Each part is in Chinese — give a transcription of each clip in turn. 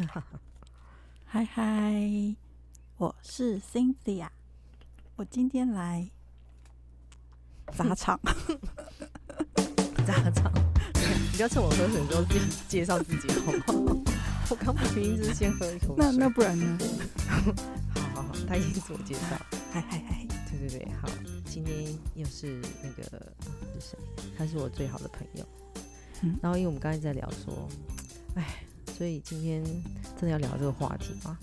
嗨嗨，我是 Cynthia，我今天来砸场，砸场。你不要趁我喝水的时候自己介绍自己好不好？我刚不明就是先喝一口水。那那不然呢？好好好，他已经自我介绍。嗨嗨嗨，对对对，好，今天又是那个是谁？他是我最好的朋友。嗯然后因为我们刚才在聊说，哎，所以今天真的要聊这个话题吗？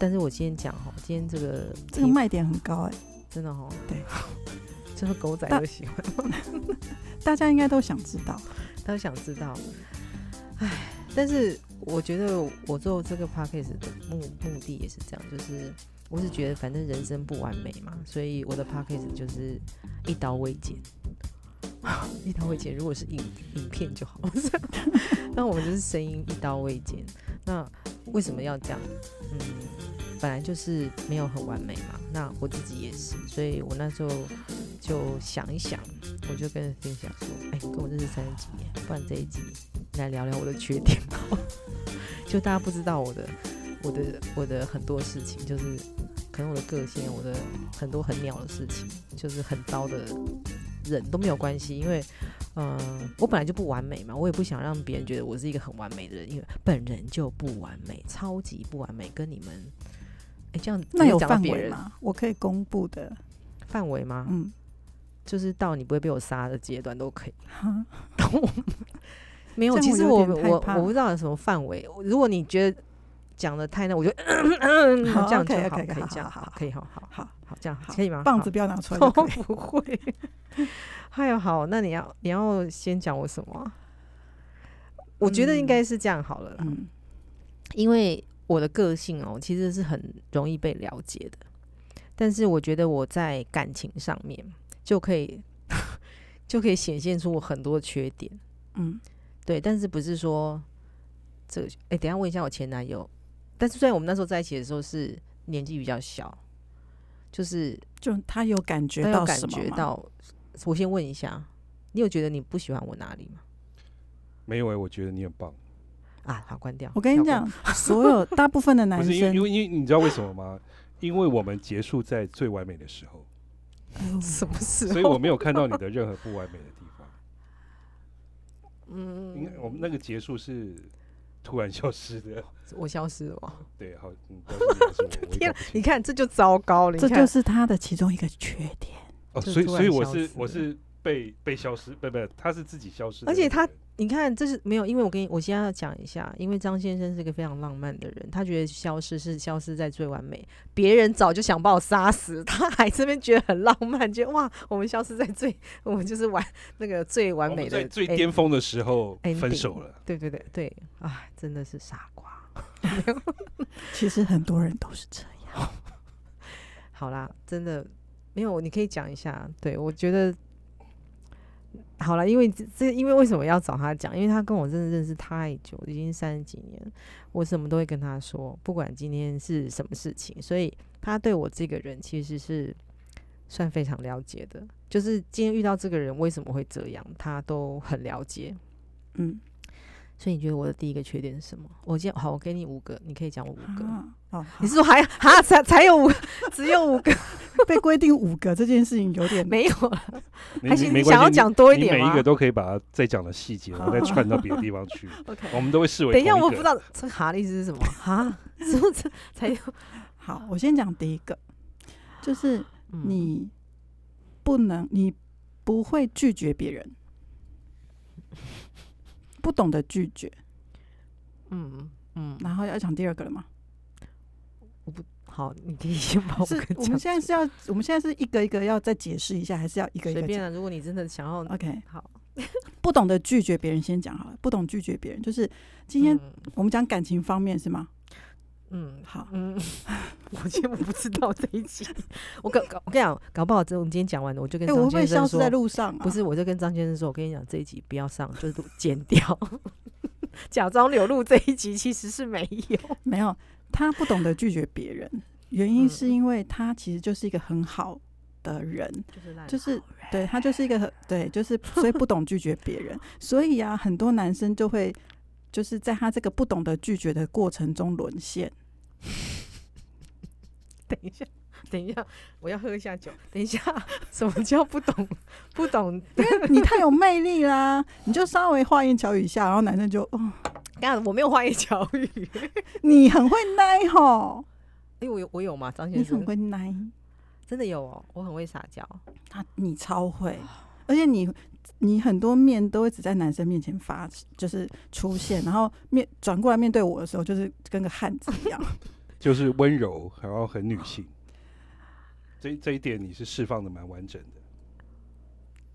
但是我今天讲哈，今天这个这个卖点很高哎，真的哈，对，这 个狗仔都喜欢。大家应该都想知道。都想知道。哎，但是我觉得我做这个 podcast 的目目的也是这样，就是我是觉得反正人生不完美嘛，所以我的 podcast 就是一刀未剪。一刀未剪，如果是影影片就好，那我们就是声音一刀未剪。那为什么要这样？嗯，本来就是没有很完美嘛。那我自己也是，所以我那时候就想一想，我就跟分享说，哎、跟我认识三十几年，不然这一集来聊聊我的缺点吧。就大家不知道我的、我的、我的很多事情，就是可能我的个性，我的很多很鸟的事情，就是很糟的人都没有关系，因为，呃，我本来就不完美嘛，我也不想让别人觉得我是一个很完美的人，因为本人就不完美，超级不完美，跟你们，哎、这样那有范围吗？我可以公布的，范围吗？嗯，就是到你不会被我杀的阶段都可以。哈没有，其实我我我不知道有什么范围。如果你觉得讲的太那，我就嗯嗯好这样就好，可以这样，好好可以好好好好这样好可以吗？棒子不要拿出来 我。不会。还有好，那你要你要先讲我什么啊？我觉得应该是这样好了啦，嗯因为我的个性哦，其实是很容易被了解的，但是我觉得我在感情上面就可以 就可以显现出我很多缺点。嗯，对，但是不是说这个？哎、等一下问一下我前男友。但是虽然我们那时候在一起的时候是年纪比较小，就是就他有感觉他有感到什么吗，觉到。我先问一下，你有觉得你不喜欢我哪里吗？没有哎、我觉得你很棒。啊，好，关掉。我跟你讲，，所有大部分的男不是因为因生为因为你知道为什么吗？因为我们结束在最完美的时候，什么事？所以我没有看到你的任何不完美的地方。嗯，应该我们那个结束是突然消失的。我消失了吗？对，好，嗯，告诉你还是我，我也天搞不，清你看这就糟糕了。这看就是他的其中一个缺点。哦，所以所以我是我是被被消失，不不，他是自己消失而且他你看，这是没有，因为我跟你，我现在要讲一下，因为张先生是个非常浪漫的人，他觉得消失是消失在最完美，别人早就想把我杀死，他还这边觉得很浪漫，觉得哇，我们消失在最，我们就是完那个最完美的最巅峰的时候分手了。对对对对，啊，真的是傻瓜。其实很多人都是这样。好啦，真的没有，你可以讲一下。对我觉得好了，因为这，因为为什么要找他讲？因为他跟我真的认识太久，已经三十几年，我什么都会跟他说，不管今天是什么事情，所以他对我这个人其实是算非常了解的。就是今天遇到这个人为什么会这样，他都很了解。嗯，所以你觉得我的第一个缺点是什么？我今天好，我给你五个，你可以讲我五个。啊哦，你是说还哈才才有五，只有五个？被规定五个这件事情有点 没有了。还是你想要讲多一点吗每一个都可以把它再讲的细节，然后再串到别的地方去，OK，我们都会视为等一下，我不知。道这哈的意思是什么哈？是不是才有？好。我先讲第一个，就是嗯你不能，你不会拒绝别人，不懂得拒绝。嗯嗯，然后要讲第二个了吗？我不好，你可以先把我是跟讲我们现在是要，我们现在是一个一个要再解释一下，还是要一个一个讲随便啊。如果你真的想要，？OK，好，不懂得拒绝别人，先讲好了。不懂拒绝别人，就是今天嗯我们讲感情方面是吗？嗯好，嗯，我今天我不知道这一集，我搞搞我跟你讲，搞不好这我们今天讲完了，我就跟张先生说消失在，路上啊？不是，我就跟张先生说，我跟你讲这一集不要上，就是录剪掉，假装流露这一集其实是没有。没有，他不懂得拒绝别人，原因嗯是因为他其实就是一个很好的人，就是就是对他就是一个很对，就是所以不懂拒绝别人，所以啊，很多男生就会就是在他这个不懂得拒绝的过程中沦陷。等一下，等一下，我要喝一下酒。等一下，什么叫不懂？不懂？因为你太有魅力啦！你就稍微花言巧语一下，然后男生就，哦，刚刚我没有花言巧语，你很会奶吼，哎，我有我有吗？张先生你很会奶，真的有哦，我很会撒娇。他你超会，而且你你很多面都会只在男生面前发，就是出现，然后面转过来面对我的时候，就是跟个汉子一样。就是温柔，然后很女性。这这一点你是释放的蛮完整的。哎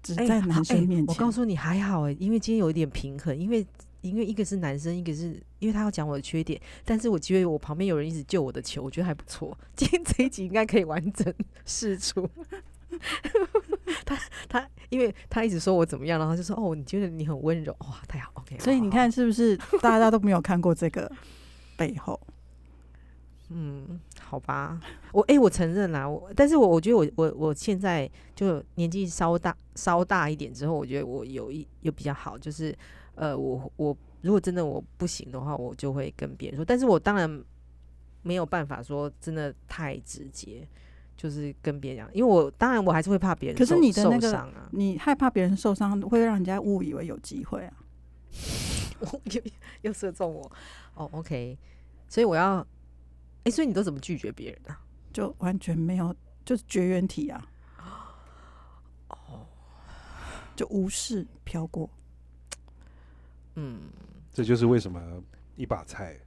只在男生哎面前，我告诉你还好哎，因为今天有一点平衡，因为因为一个是男生，一个是因为他要讲我的缺点，但是我觉得我旁边有人一直救我的球，我觉得还不错。今天这一集应该可以完整释出。他他，因为他一直说我怎么样，然后就说哦，你觉得你很温柔，哇，太好，OK。所以你看是不是大家都没有看过这个背后？嗯，好吧，我哎、我承认啦，我但是我我觉得我我我现在就年纪稍大稍大一点之后，我觉得我有一有比较好，就是呃，我我如果真的我不行的话，我就会跟别人说，但是我当然没有办法说真的太直接，就是跟别人讲，因为我当然我还是会怕别人可是你的那个你害怕别人受伤，会让人家误以为有机会啊。我又又射中我，哦，OK，所以我要，哎、所以你都怎么拒绝别人啊？就完全没有，就是绝缘体啊。哦就无视飘过，嗯，这就是为什么一把菜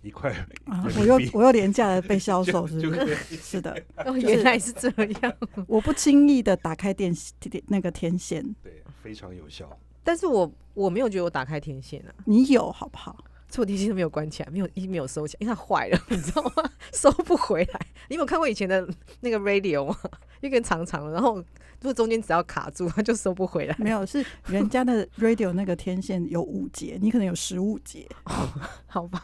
一块啊！我又我又廉价的被销售，是不？是是的，哦，原来是这样。我不轻易的打开电电那个天线，对非常有效。但是我我没有觉得我打开天线啊，你有好不好？所以我电线都没有关起来，没有一没有收起来，因为它坏了，你知道吗？收不回来。你有没有看过以前的那个 radio 吗？一根长长的，然后如果中间只要卡住，它就收不回来。没有，是人家的 radio 那个天线有五节，你可能有十五节。好吧，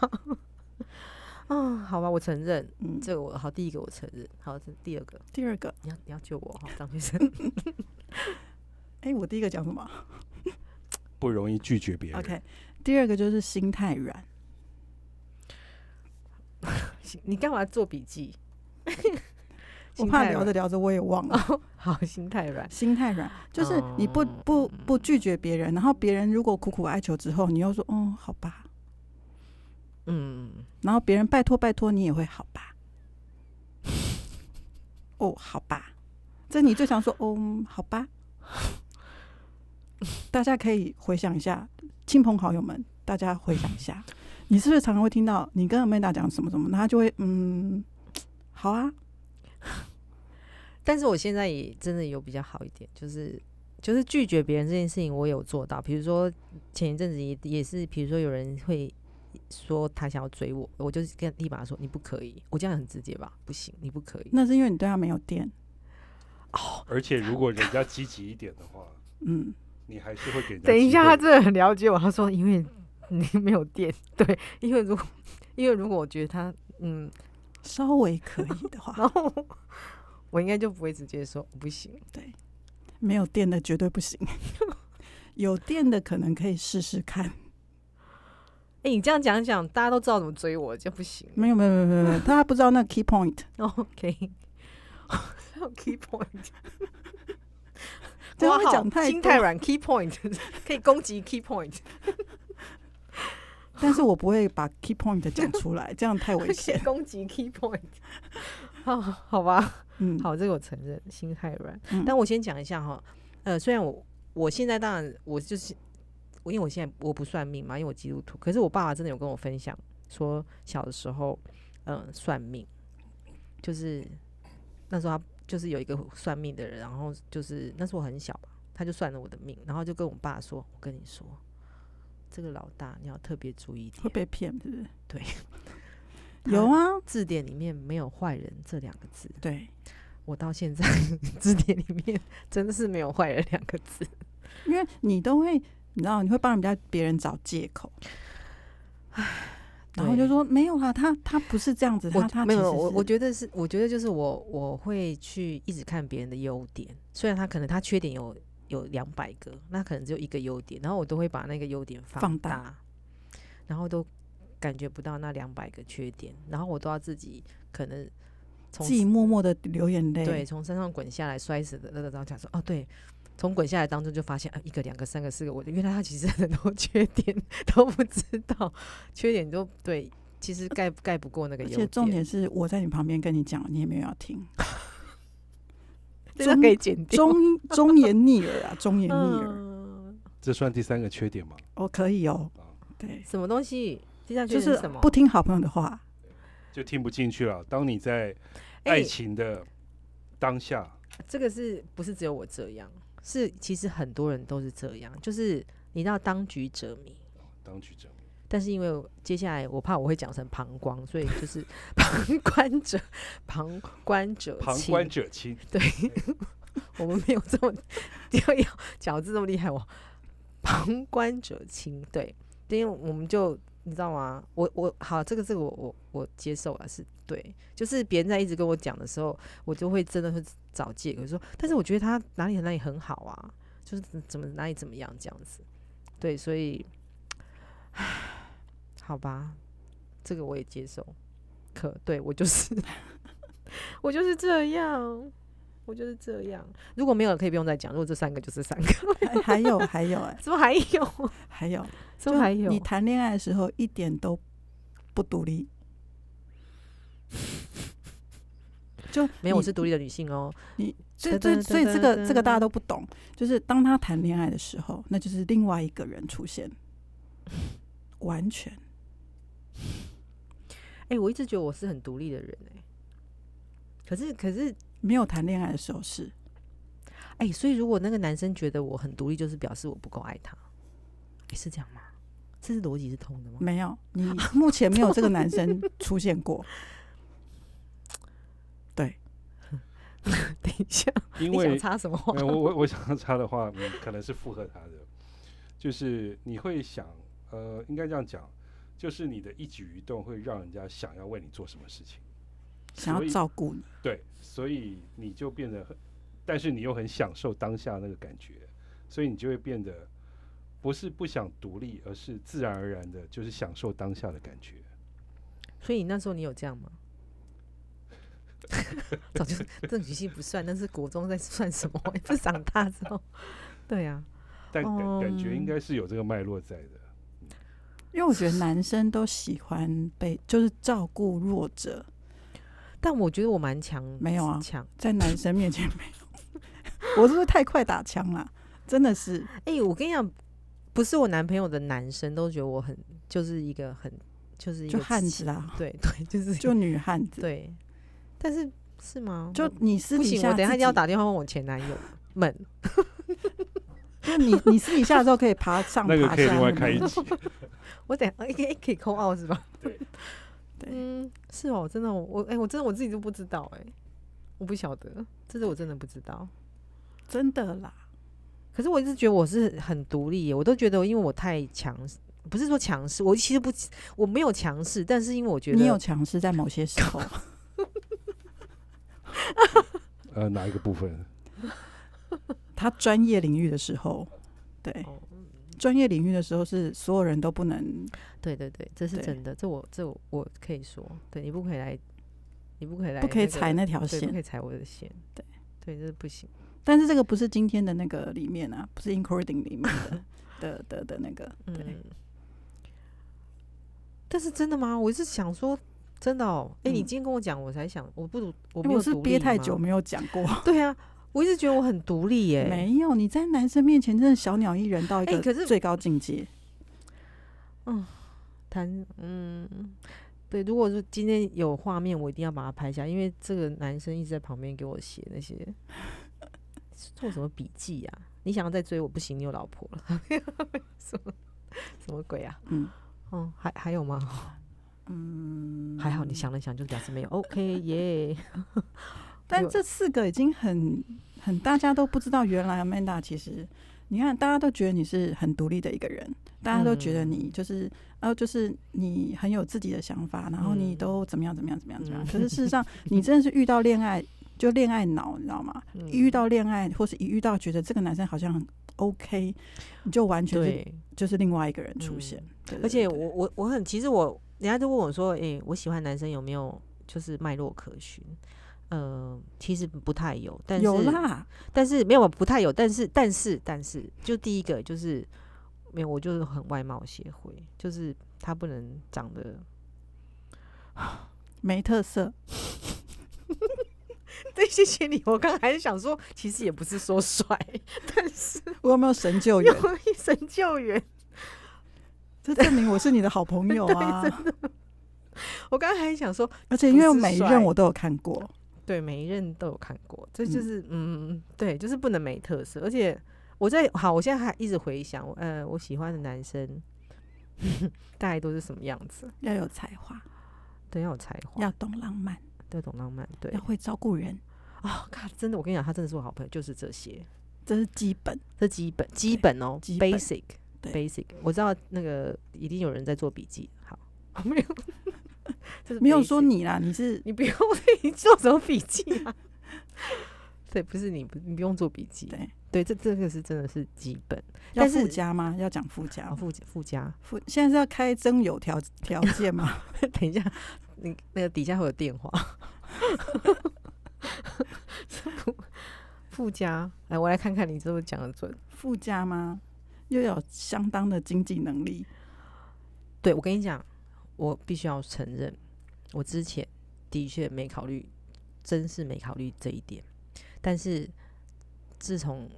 啊，好吧，我承认，嗯，这个我好，第一个我承认，好，这第二个第二个，你要你要救我哈，张先生。哎、我第一个讲什么不容易拒绝别人。？OK，第二个就是心太软。你干嘛做笔记？我怕聊着聊着我也忘了。好，心太软。心太软，就是你不不不拒绝别人，然后别人如果苦苦哀求之后，你又说哦好吧，嗯，然后别人拜托拜托，你也会好吧。哦，好吧，这你最常说哦，好吧。大家可以回想一下，亲朋好友们，大家回想一下，你是不是常常会听到你跟 Amanda 讲什么什么，那他就会嗯，好啊，但是我现在也真的有比较好一点，就是就是拒绝别人这件事情，我有做到。比如说前一阵子也也是，比如说有人会说他想要追我，我就是跟立马说你不可以，我这样很直接吧？不行，你不可以。那是因为你对他没有电哦，而且如果人家积极一点的话，嗯，你还是会给人家等一下，他真的很了解我。他说因为你 没有电，对，因为如果因为如果我觉得他嗯，稍微可以的话，然后我应该就不会直接说不行。对没有电的绝对不行，有电的可能可以试试看。哎、你这样讲讲，大家都知道怎么追我，就不行。没有没有没有没有，大家不知道那个 key point，OK，还有 key point，这样会讲太心太软 key point 可以攻击 key point，但是我不会把 key point 讲出来，这样太危险。攻击 key point。好，好吧，嗯，好，这个我承认，心太软。嗯但我先讲一下哈，呃，虽然我我现在当然我就是，我因为我现在我不算命嘛，因为我基督徒，可是我爸爸真的有跟我分享说，小的时候，嗯、算命，就是那时候他就是有一个算命的人，然后就是那时候我很小吧，他就算了我的命，然后就跟我爸说，我跟你说，这个老大你要特别注意一点，会被骗，是不是？对，有啊，字典里面没有坏人这两个字，对，我到现在字典里面真的是没有坏人两个字。因为你都会，你知道，你会帮人家别人找借口，然后就说没有啦，他他不是这样子，我他他没有，我我觉得是，我觉得就是我我会去一直看别人的优点，虽然他可能他缺点有有两百个，那可能只有一个优点，然后我都会把那个优点放大。大然后都感觉不到那两百个缺点，然后我都要自己可能从自己默默的流眼泪。对，从山上滚下来摔死的那个，然后讲说哦，对，从滚下来当中就发现，啊，一个、两个、三个、四个，我原来他其实很多 缺点都不知道，缺点都对，其实盖盖不过那个优点。而且重点是我在你旁边跟你讲，你也没有要听，这个可以剪掉。忠忠言逆耳啊，忠言逆耳。嗯这算第三个缺点吗？哦，可以哦啊，对，什么东西？第三就是缺点是什么？不听好朋友的话。就听不进去了。当你在哎爱情的当下，这个是不是只有我这样？是其实很多人都是这样，就是你知道当局者迷。当局者迷。但是因为接下来我怕我会讲成膀胱，所以就是 旁观者，旁观者旁清观者清，对，我们没有这么要要饺子这么厉害哦。旁观者清，对，因为我们就你知道吗？我我好，这个这个我我我接受了，是对，就是别人在一直跟我讲的时候，我就会真的会找借口说，但是我觉得他哪里哪里很好啊，就是怎么哪里怎么样这样子，对，所以，唉，好吧，这个我也接受，可对我就是 我就是这样。我就是这样。如果没有，可以不用再讲。如果这三个就是三个，还还有还有哎、怎么还有？还有，怎么还有？你谈恋爱的时候一点都不独立，就没有，我是独立的女性哦。你所以噔噔所以这个这个大家都不懂，就是当他谈恋爱的时候，那就是另外一个人出现，完全哎、我一直觉得我是很独立的人哎、可是可是没有谈恋爱的时候是哎、所以如果那个男生觉得我很独立，就是表示我不够爱他。哎、是这样吗？这是逻辑是通的吗？没有，你目前没有这个男生出现过，对 等一下，因你想为插什么话？呃我我我想插的话，嗯，可能是附和他的，就是你会想，呃，应该这样讲，就是你的一举一动会让人家想要为你做什么事情，想要照顾你，对，所以你就变得很，但是你又很享受当下那个感觉，所以你就会变得不是不想独立，而是自然而然的，就是享受当下的感觉。所以那时候你有这样吗？早就这语气不算，但是国中在算什么？不是长大之后，对啊呀、但感、感觉应嗯该是有这个脉络在的。因为我觉得男生都喜欢被就是照顾弱者，但我觉得我蛮强，没有啊强。在男生面前没有，我是不是太快打枪了？真的是，哎、我跟你讲，不是我男朋友的男生都觉得我很就是一个很就是一个就汉子啊，对 对，就是就女汉子，对。但是是吗？就你私底不行，我等一下下自己一定要打电话问我前男友们。就你你私底下的时候可以爬上那个爬下可以另外开一集。我等一下可以可以扣二是吧？对对嗯，是哦，真的我我哎、我真的我自己都不知道哎、我不晓得，这是我真的不知道。真的啦，可是我一直觉得我是很独立，我都觉得因为我太强势，不是说强势，我其实不我没有强势，但是因为我觉得你有强势在某些时候 呃，哪一个部分？他专业领域的时候，对哦，专业领域的时候是所有人都不能，对对对，这是真的，这我这我我可以说，对你不可以来，你不可以来、不可以踩那条线，不可。以踩我的线，对对，这是不行。但是这个不是今天的那个里面啊，不是 including 里面的 的的的那个，对，嗯，但是真的吗？我是想说，真的哦。哎、你嗯今天跟我讲，我才想，我不独，我因为我是憋太久。没有讲过，对啊，我一直觉得我很独立耶。没有你在男生面前真的小鸟依人到一个最高境界。嗯谈，嗯，对。如果是今天有画面，我一定要把它拍下，因为这个男生一直在旁边给我写那些做什么笔记啊？你想要再追我不行，你有老婆了，什么什么鬼啊？嗯哦，还还有吗？嗯，还好，你想了想就表示没有。OK 耶。有但这四个已经很很大家都不知道，原来 Amanda 其实，你看大家都觉得你是很独立的一个人，大家都觉得你就是呃，就是你很有自己的想法，然后你嗯都怎么样怎么样怎么样怎么样。嗯可是事实上，你真的是遇到恋爱就恋爱脑，你知道吗？嗯一遇到恋爱，或是一遇到觉得这个男生好像很 OK，你就完全是对，就是另外一个人出现。对而且我我我很，其实我人家都问我说，诶、我喜欢男生有没有就是脉络可循？呃，其实不太有，但是有啦，但是没有不太有，但是但是但是，就第一个就是没有，我就是很外貌协会，就是他不能长得没特色，对，谢谢你。我刚还是想说，其实也不是说帅，但是我有没有神救援？有一神救援。这证明我是你的好朋友啊！我刚才还想说，而且因为每一任我都有看过，对每一任都有看过，这就是嗯对，就是不能没特色。而且我在好，我现在还一直回想，呃，我喜欢的男生大概都是什么样子？要有才华，对，要有才华，要懂浪漫，对，懂浪漫，对要。会照顾人，哦，看，真的，我跟你讲，他真的是我好朋友，就是这些，这是基本。这基本基本哦基本，basic 对 basic。我知道那个一定有人在做笔记，好，没有，没有说你啦，你是你不用 你做什么笔记啊？对，不是你不你不用做笔记，对对，这这个是真的是基本。要附加吗？要讲附加附附加，附现在是要开征有条条件吗？等一下，你那个底下会有电话。附 附加，来，我来看看你是不是讲的准。附加吗？又有相当的经济能力，对我跟你讲，我必须要承认，我之前的确没考虑，真是没考虑这一点。但是自从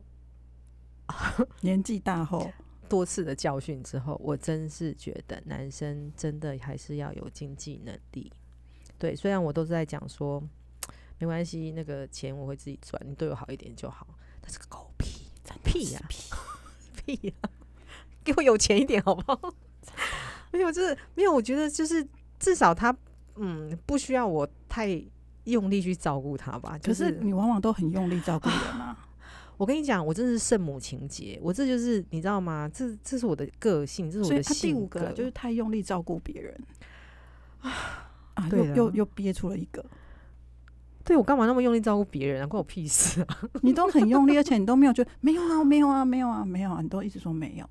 年纪大后，多次的教训之后，我真是觉得男生真的还是要有经济能力。对，虽然我都是在讲说没关系，那个钱我会自己赚，你对我好一点就好，他是个狗屁，屁呀、屁，屁呀、给我有钱一点好不好？没有，就是没有。我觉得就是至少他嗯不需要我太用力去照顾他吧。可就是你往往都很用力照顾人啊。我跟你讲，我真的是圣母情节，我这就是你知道吗？这这是我的个性，这是我的性格。五个就是太用力照顾别人啊，啊又又又憋出了一个，对我干嘛那么用力照顾别人啊？关我屁事啊！你都很用力，而且你都没有觉得没有啊，没有啊，没有啊，没有啊，你都一直说没有。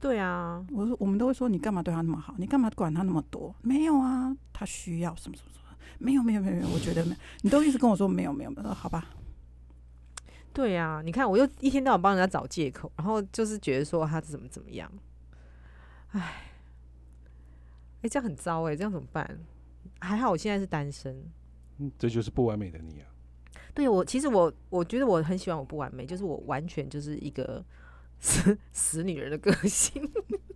对啊，我说我们都会说你干嘛对他那么好，你干嘛管他那么多？没有啊，他需要什么什么什么，没有没有没有没有，我觉得没有，你都一直跟我说没有没有没有，好吧，对啊，你看我又一天到晚帮人家找借口，然后就是觉得说他怎么怎么样，唉，哎、这样很糟哎、这样怎么办？还好我现在是单身。这就是不完美的你啊。对我，其实我我觉得我很喜欢我不完美，就是我完全就是一个死 死女人的个性，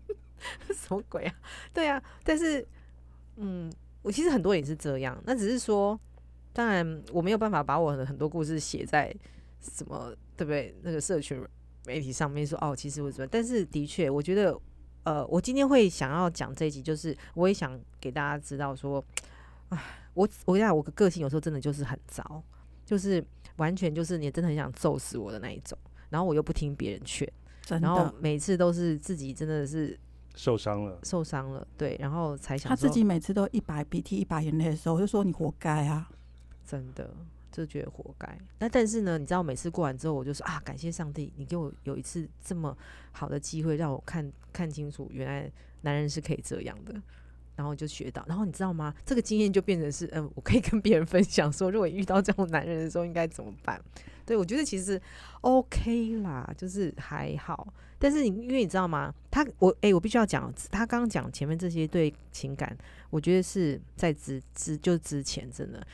什么鬼啊？对啊，但是嗯，我其实很多也是这样，那只是说，当然我没有办法把我的很多故事写在什么对不对？那个社群媒体上面说哦，其实我怎么，但是的确，我觉得呃，我今天会想要讲这一集，就是我也想给大家知道说，唉，我我跟你讲，我的个性有时候真的就是很糟。就是完全就是你真的很想揍死我的那一种，然后我又不听别人劝，然后，每次都是自己真的是受伤了，受伤了，对，然后才想他自己每次都一把鼻涕一把眼泪的时候，我就说你活该啊。真的就觉得活该。那但是呢，你知道每次过完之后，我就说啊，感谢上帝，你给我有一次这么好的机会，让我看看清楚，原来男人是可以这样的。然后就学到，然后你知道吗？这个经验就变成是，嗯，我可以跟别人分享说，如果遇到这种男人的时候，应该怎么办？对我觉得其实 OK 啦，就是还好。但是你因为你知道吗？他我诶，我必须要讲，他刚刚讲前面这些对情感，我觉得是在之之就之前真的。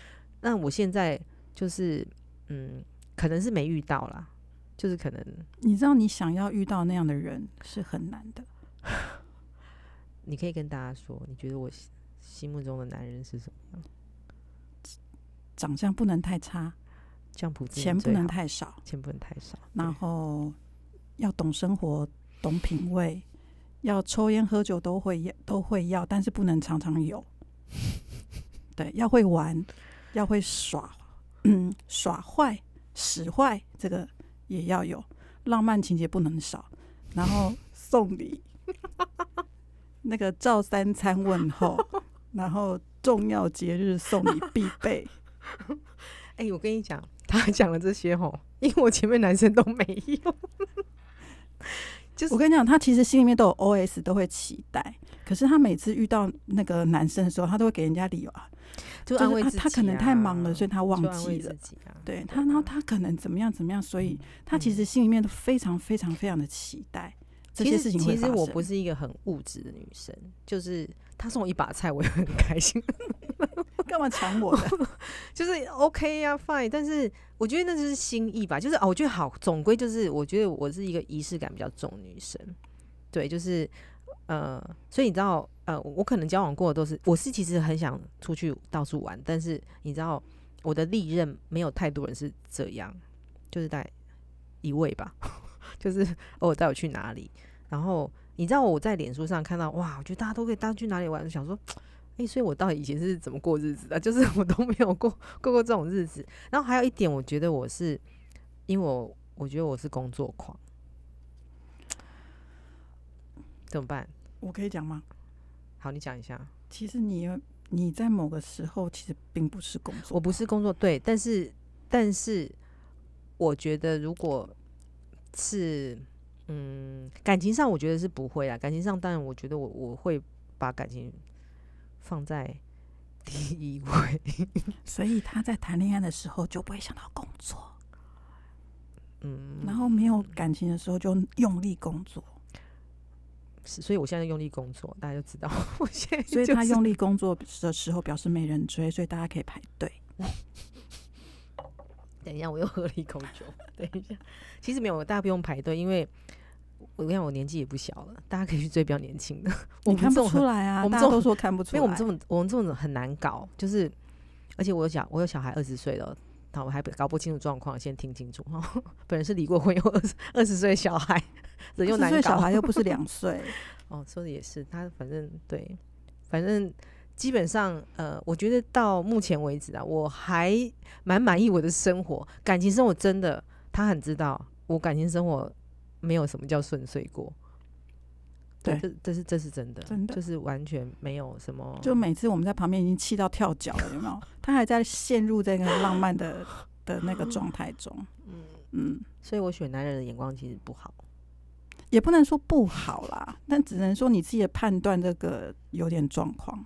那我现在就是嗯，可能是没遇到啦，就是可能你知道你想要遇到那样的人是很难的。你可以跟大家说，你觉得我心心目中的男人是什么样？长相不能太差，这样普及钱不能太少，钱不能太少，然后要懂生活、懂品味，要抽烟喝酒都会要都会要，但是不能常常有。对，要会玩，要会耍，嗯，耍坏、使坏，这个也要有，浪漫情节不能少，然后送礼，那个照三餐问候，然后重要节日送礼必备。哎、我跟你讲，他讲了这些吼，因为我前面男生都没有，就是我跟你讲，他其实心里面都有 OS，都会期待。可是他每次遇到那个男生的时候，他都会给人家理由啊，就安慰自己、啊、他他可能太忙了，所以他忘记了。对他，然后他可能怎么样怎么样，所以他其实心里面都非常非常非常的期待这些其实其。实我不是一个很物质的女生，就是他送我一把菜，我也很 开心，干嘛抢我的？就是 OK 呀、f i n e 但是我觉得那就是心意吧，就是哦，我觉得好，总归就是我觉得我是一个仪式感比较重的女生，对，就是呃，所以你知道，呃，我可能交往过的都是，我是其实很想出去到处玩，但是你知道我的历任没有太多人是这样，就是在一位吧，就是偶尔带我去哪里，然后你知道我在脸书上看到哇，我觉得大家都可以大家去哪里玩，就想说。哎、所以我到底以前是怎么过日子的？就是我都没有过过过这种日子。然后还有一点，我觉得我是，因为我我觉得我是工作狂，怎么办？我可以讲吗？好，你讲一下。其实你你在某个时候其实并不是工作，我不是工作对，但是但是我觉得如果是嗯感情上，我觉得是不会啦。感情上，当然我觉得我我会把感情放在第一位。所以他在谈恋爱的时候就不会想到工作，嗯，然后没有感情的时候就用力工作，是所以我现在用力工作，大家就知道我现在、所以他用力工作的时候表示没人追，所以大家可以排队。等一下，我又喝了一口酒。等一下，其实没有，大家不用排队，因为我跟你讲，我年纪也不小了，大家可以去追比较年轻的。我你看不出来啊，我们这说看不出来。因为我们这种我们这种很难搞，就是而且我有小我有小孩二十岁了，那，我还搞不清楚状况，先听清楚哈。本人是离过婚，有二十二十岁小孩，人又20难搞。岁小孩又不是两岁，哦，说的也是，他反正对，反正基本上呃，我觉得到目前为止啊，我还蛮满意我的生活，感情生活真的，他很知道我感情生活没有什么叫顺遂过。对这这是这是真的，真的就是完全没有什么，就每次我们在旁边已经气到跳脚了，有没有？他还在陷入这个浪漫的的那个状态中。嗯，嗯，所以我选男人的眼光其实不好。也不能说不好啦，但只能说你自己的判断这个有点状况。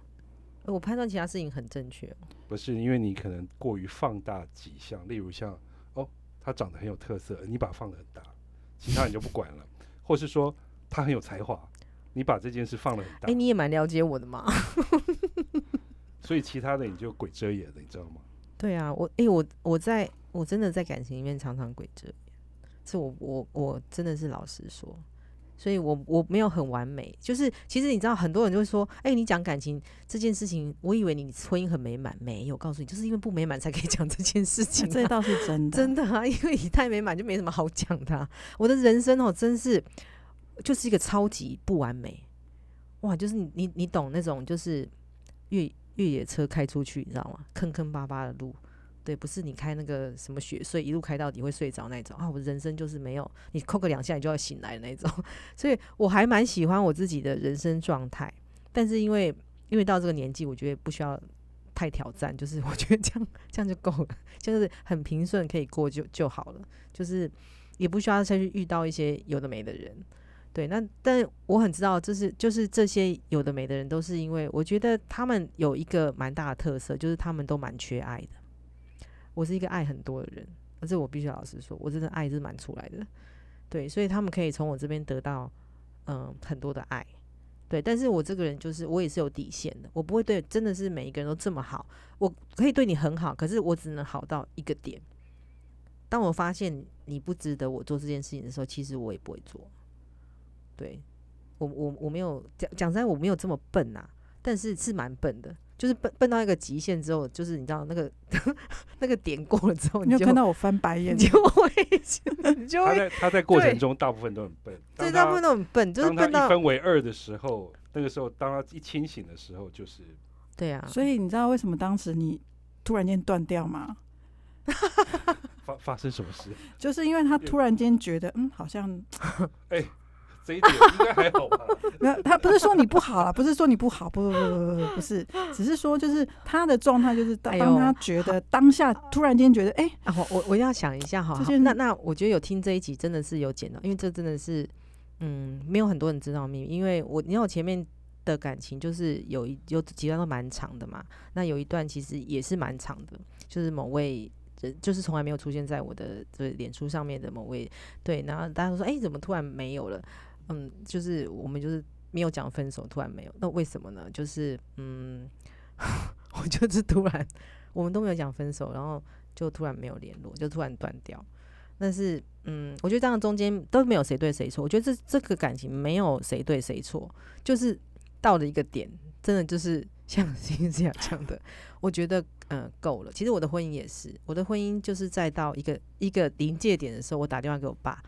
呃我判断其他事情很正确哦，不是因为你可能过于放大几项，例如像哦，他长得很有特色，你把它放得很大，其他人就不管了，或是说他很有才华，你把这件事放得很大，哎、你也蛮了解我的嘛。所以其他的你就鬼遮眼了，你知道吗？对啊，我哎、我我在我真的在感情里面常常鬼遮眼，这我我我真的是老实说，所以我我没有很完美，就是其实你知道很多人就会说，哎、你讲感情这件事情，我以为你婚姻很美满，没有，告诉你就是因为不美满才可以讲这件事情、啊，这倒是真的，真的啊，因为你太美满就没什么好讲的啊、我的人生哦，真是就是一个超级不完美，哇，就是你你你懂那种就是越越野车开出去，你知道吗？坑坑巴巴的路，对，不是你开那个什么雪隧一路开到底会睡着那种啊，我的人生就是没有你扣个两下你就要醒来的那种，所以我还蛮喜欢我自己的人生状态，但是因为因为到这个年纪，我觉得不需要。太挑战，就是我觉得这样这样就够了，就是很平顺可以过就就好了，就是也不需要再去遇到一些有的没的人。对，那但我很知道，这是就是这些有的没的人，都是因为我觉得他们有一个蛮大的特色，就是他们都蛮缺爱的。我是一个爱很多的人，而这我必须老实说，我真的爱是蛮出来的。对，所以他们可以从我这边得到嗯很多的爱。对，但是我这个人就是我也是有底线的，我不会对真的是每一个人都这么好，我可以对你很好，可是我只能好到一个点。当我发现你不值得我做这件事情的时候，其实我也不会做。对我，我我没有讲讲实在，我没有这么笨呐、但是是蛮笨的，就是笨笨到一个极限之后，就是你知道那个 那个点过了之后，就你就看到我翻白眼你？就会 你就会他在他在过程中大部分都很笨，对，当大部分都很笨，就是当他笨到一分为二的时候，那个时候当他一清醒的时候，就是对啊，所以你知道为什么当时你突然间断掉吗？发发生什么事？就是因为他突然间觉得，嗯，好像这一点应该还好吧？没有，他不是说你不好啊，不是说你不好，不不不不不不是，只是说就是他的状态就是当他觉得当下突然间觉得，哎、啊，我我我要想一下哈就是那那我觉得有听这一集真的是有捡到，因为这真的是嗯，没有很多人知道秘密，因为我你看我前面的感情就是有一有几段都蛮长的嘛，那有一段其实也是蛮长的，就是某位人就是从来没有出现在我的这脸书上面的某位，对，然后大家都说，哎、怎么突然没有了？嗯，就是我们就是没有讲分手，突然没有，那为什么呢？就是嗯，我就是突然我们都没有讲分手，然后就突然没有联络，就突然断掉。但是，嗯，我觉得这样中间都没有谁对谁错。我觉得这这个感情没有谁对谁错，就是到了一个点，真的就是 像欣这样讲的，我觉得嗯够了。其实我的婚姻也是，我的婚姻就是在到一个一个临界点的时候，我打电话给我爸，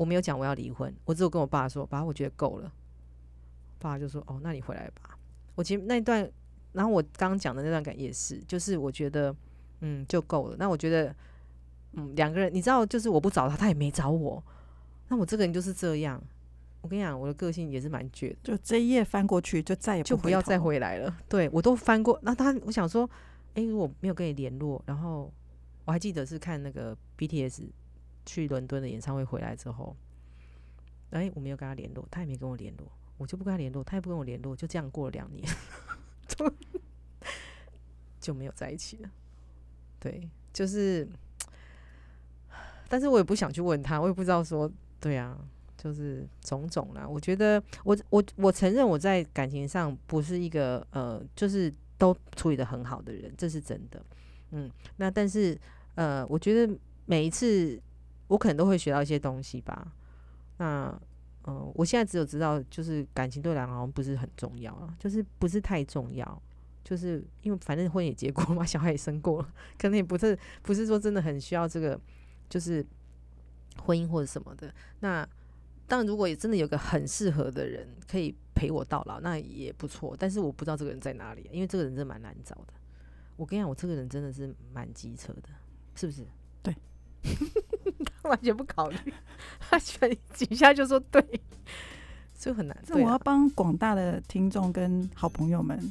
我没有讲我要离婚，我只有跟我爸说，爸，我觉得够了。爸就说，哦，那你回来吧。我其实那一段，然后我刚刚讲的那段感也是，就是我觉得嗯就够了。那我觉得。嗯，两个人，你知道，就是我不找他，他也没找我，那我这个人就是这样。我跟你讲，我的个性也是蛮倔的，就这一页翻过去，就再也就不要再回来了。对我都翻过，那他，我想说，诶，如果没有跟你联络，然后我还记得是看那个 BTS 去伦敦的演唱会回来之后，诶，我没有跟他联络，他也没跟我联络，我就不跟他联络，他也不跟我联络，就这样过了两年，就就没有在一起了。对，就是。但是我也不想去问他，我也不知道说，对啊，就是种种啦。我觉得我我我承认我在感情上不是一个呃，就是都处理的很好的人，这是真的。嗯，那但是呃，我觉得每一次我可能都会学到一些东西吧。那嗯、呃，我现在只有知道，就是感情对我来讲好像不是很重要啊，就是不是太重要。就是因为反正婚也结过嘛，小孩也生过了，可能也不是不是说真的很需要这个。就是婚姻或者什么的，那当然如果也真的有个很适合的人可以陪我到老，那也不错。但是我不知道这个人在哪里，因为这个人真的蛮难找的。我跟你讲，我这个人真的是蛮机车的，是不是？对，他 完全不考虑，他选几下就说对，所以很难。这我要帮广大的听众跟好朋友们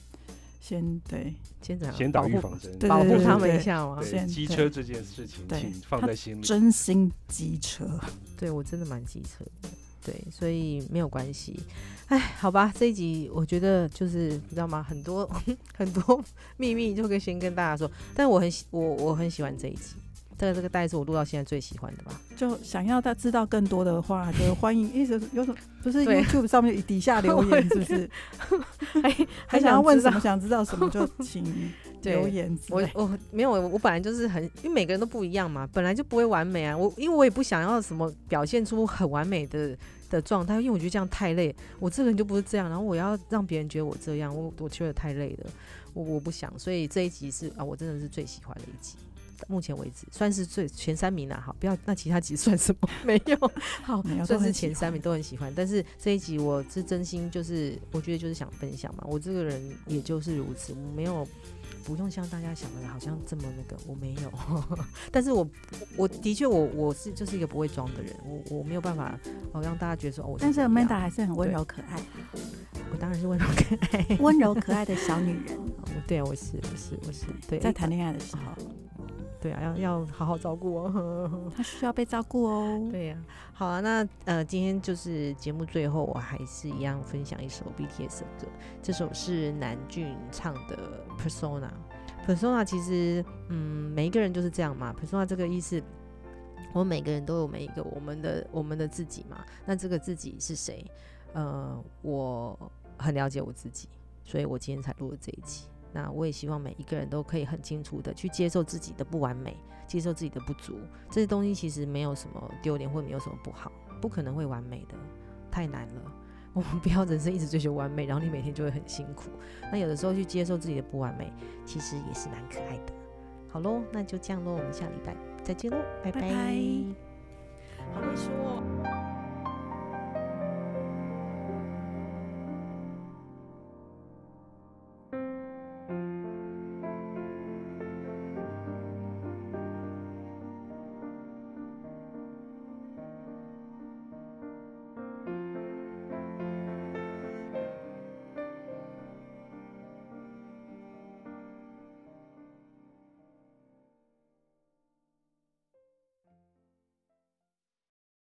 先对先怎样？先打预防针，保护他们一下嘛？机车这件事情，对请放在心里。真心机车，对我真的蛮机车的，对，所以没有关系。哎，好吧，这一集我觉得就是你知道吗？很多 很多秘密就跟先跟大家说，但我很喜我我很喜欢这一集，这个这个大概是我录到现在最喜欢的吧。就想要他知道更多的话，就 欢迎一直有什么不是 YouTube 上面底下留言是不是？还还想要问什么？想知道什么就 请对留言。我我没有，我本来就是很，因为每个人都不一样嘛，本来就不会完美啊。我因为我也不想要什么表现出很完美的的状态，因为我觉得这样太累。我这个人就不是这样，然后我要让别人觉得我这样，我我觉得太累了，我我不想。所以这一集是啊，我真的是最喜欢的一集。目前为止算是最前三名啦，好，不要那其他集算什么？没有，好，算是前三名都很喜欢。但是这一集我是真心就是，我觉得就是想分享嘛，我这个人也就是如此，我没有不用像大家想的好像这么那个，我没有。但是我我的确我我是就是一个不会装的人，我我没有办法哦让大家觉得说哦，但是怎么样 Amanda 还是很温柔可爱，我当然是温柔可爱，温柔可爱的小女人，我 对啊，我是我是我是对，在谈恋爱的时候，对啊，要要好好照顾哦。他需要被照顾哦。对呀、好啊，那呃，今天就是节目最后，我还是一样分享一首 BTS 的歌，这首是南俊唱的《Persona》。Persona 其实，嗯，每一个人就是这样嘛。Persona 这个意思，我们每个人都有每一个我们的我们的自己嘛。那这个自己是谁？呃，我很了解我自己，所以我今天才录了这一期。那我也希望每一个人都可以很清楚的去接受自己的不完美，接受自己的不足，这些东西其实没有什么丢脸或没有什么不好，不可能会完美的，太难了。我们不要人生一直追求完美，然后你每天就会很辛苦。那有的时候去接受自己的不完美，其实也是蛮可爱的。好喽，那就这样喽，我们下礼拜再见喽，拜拜好会说哦。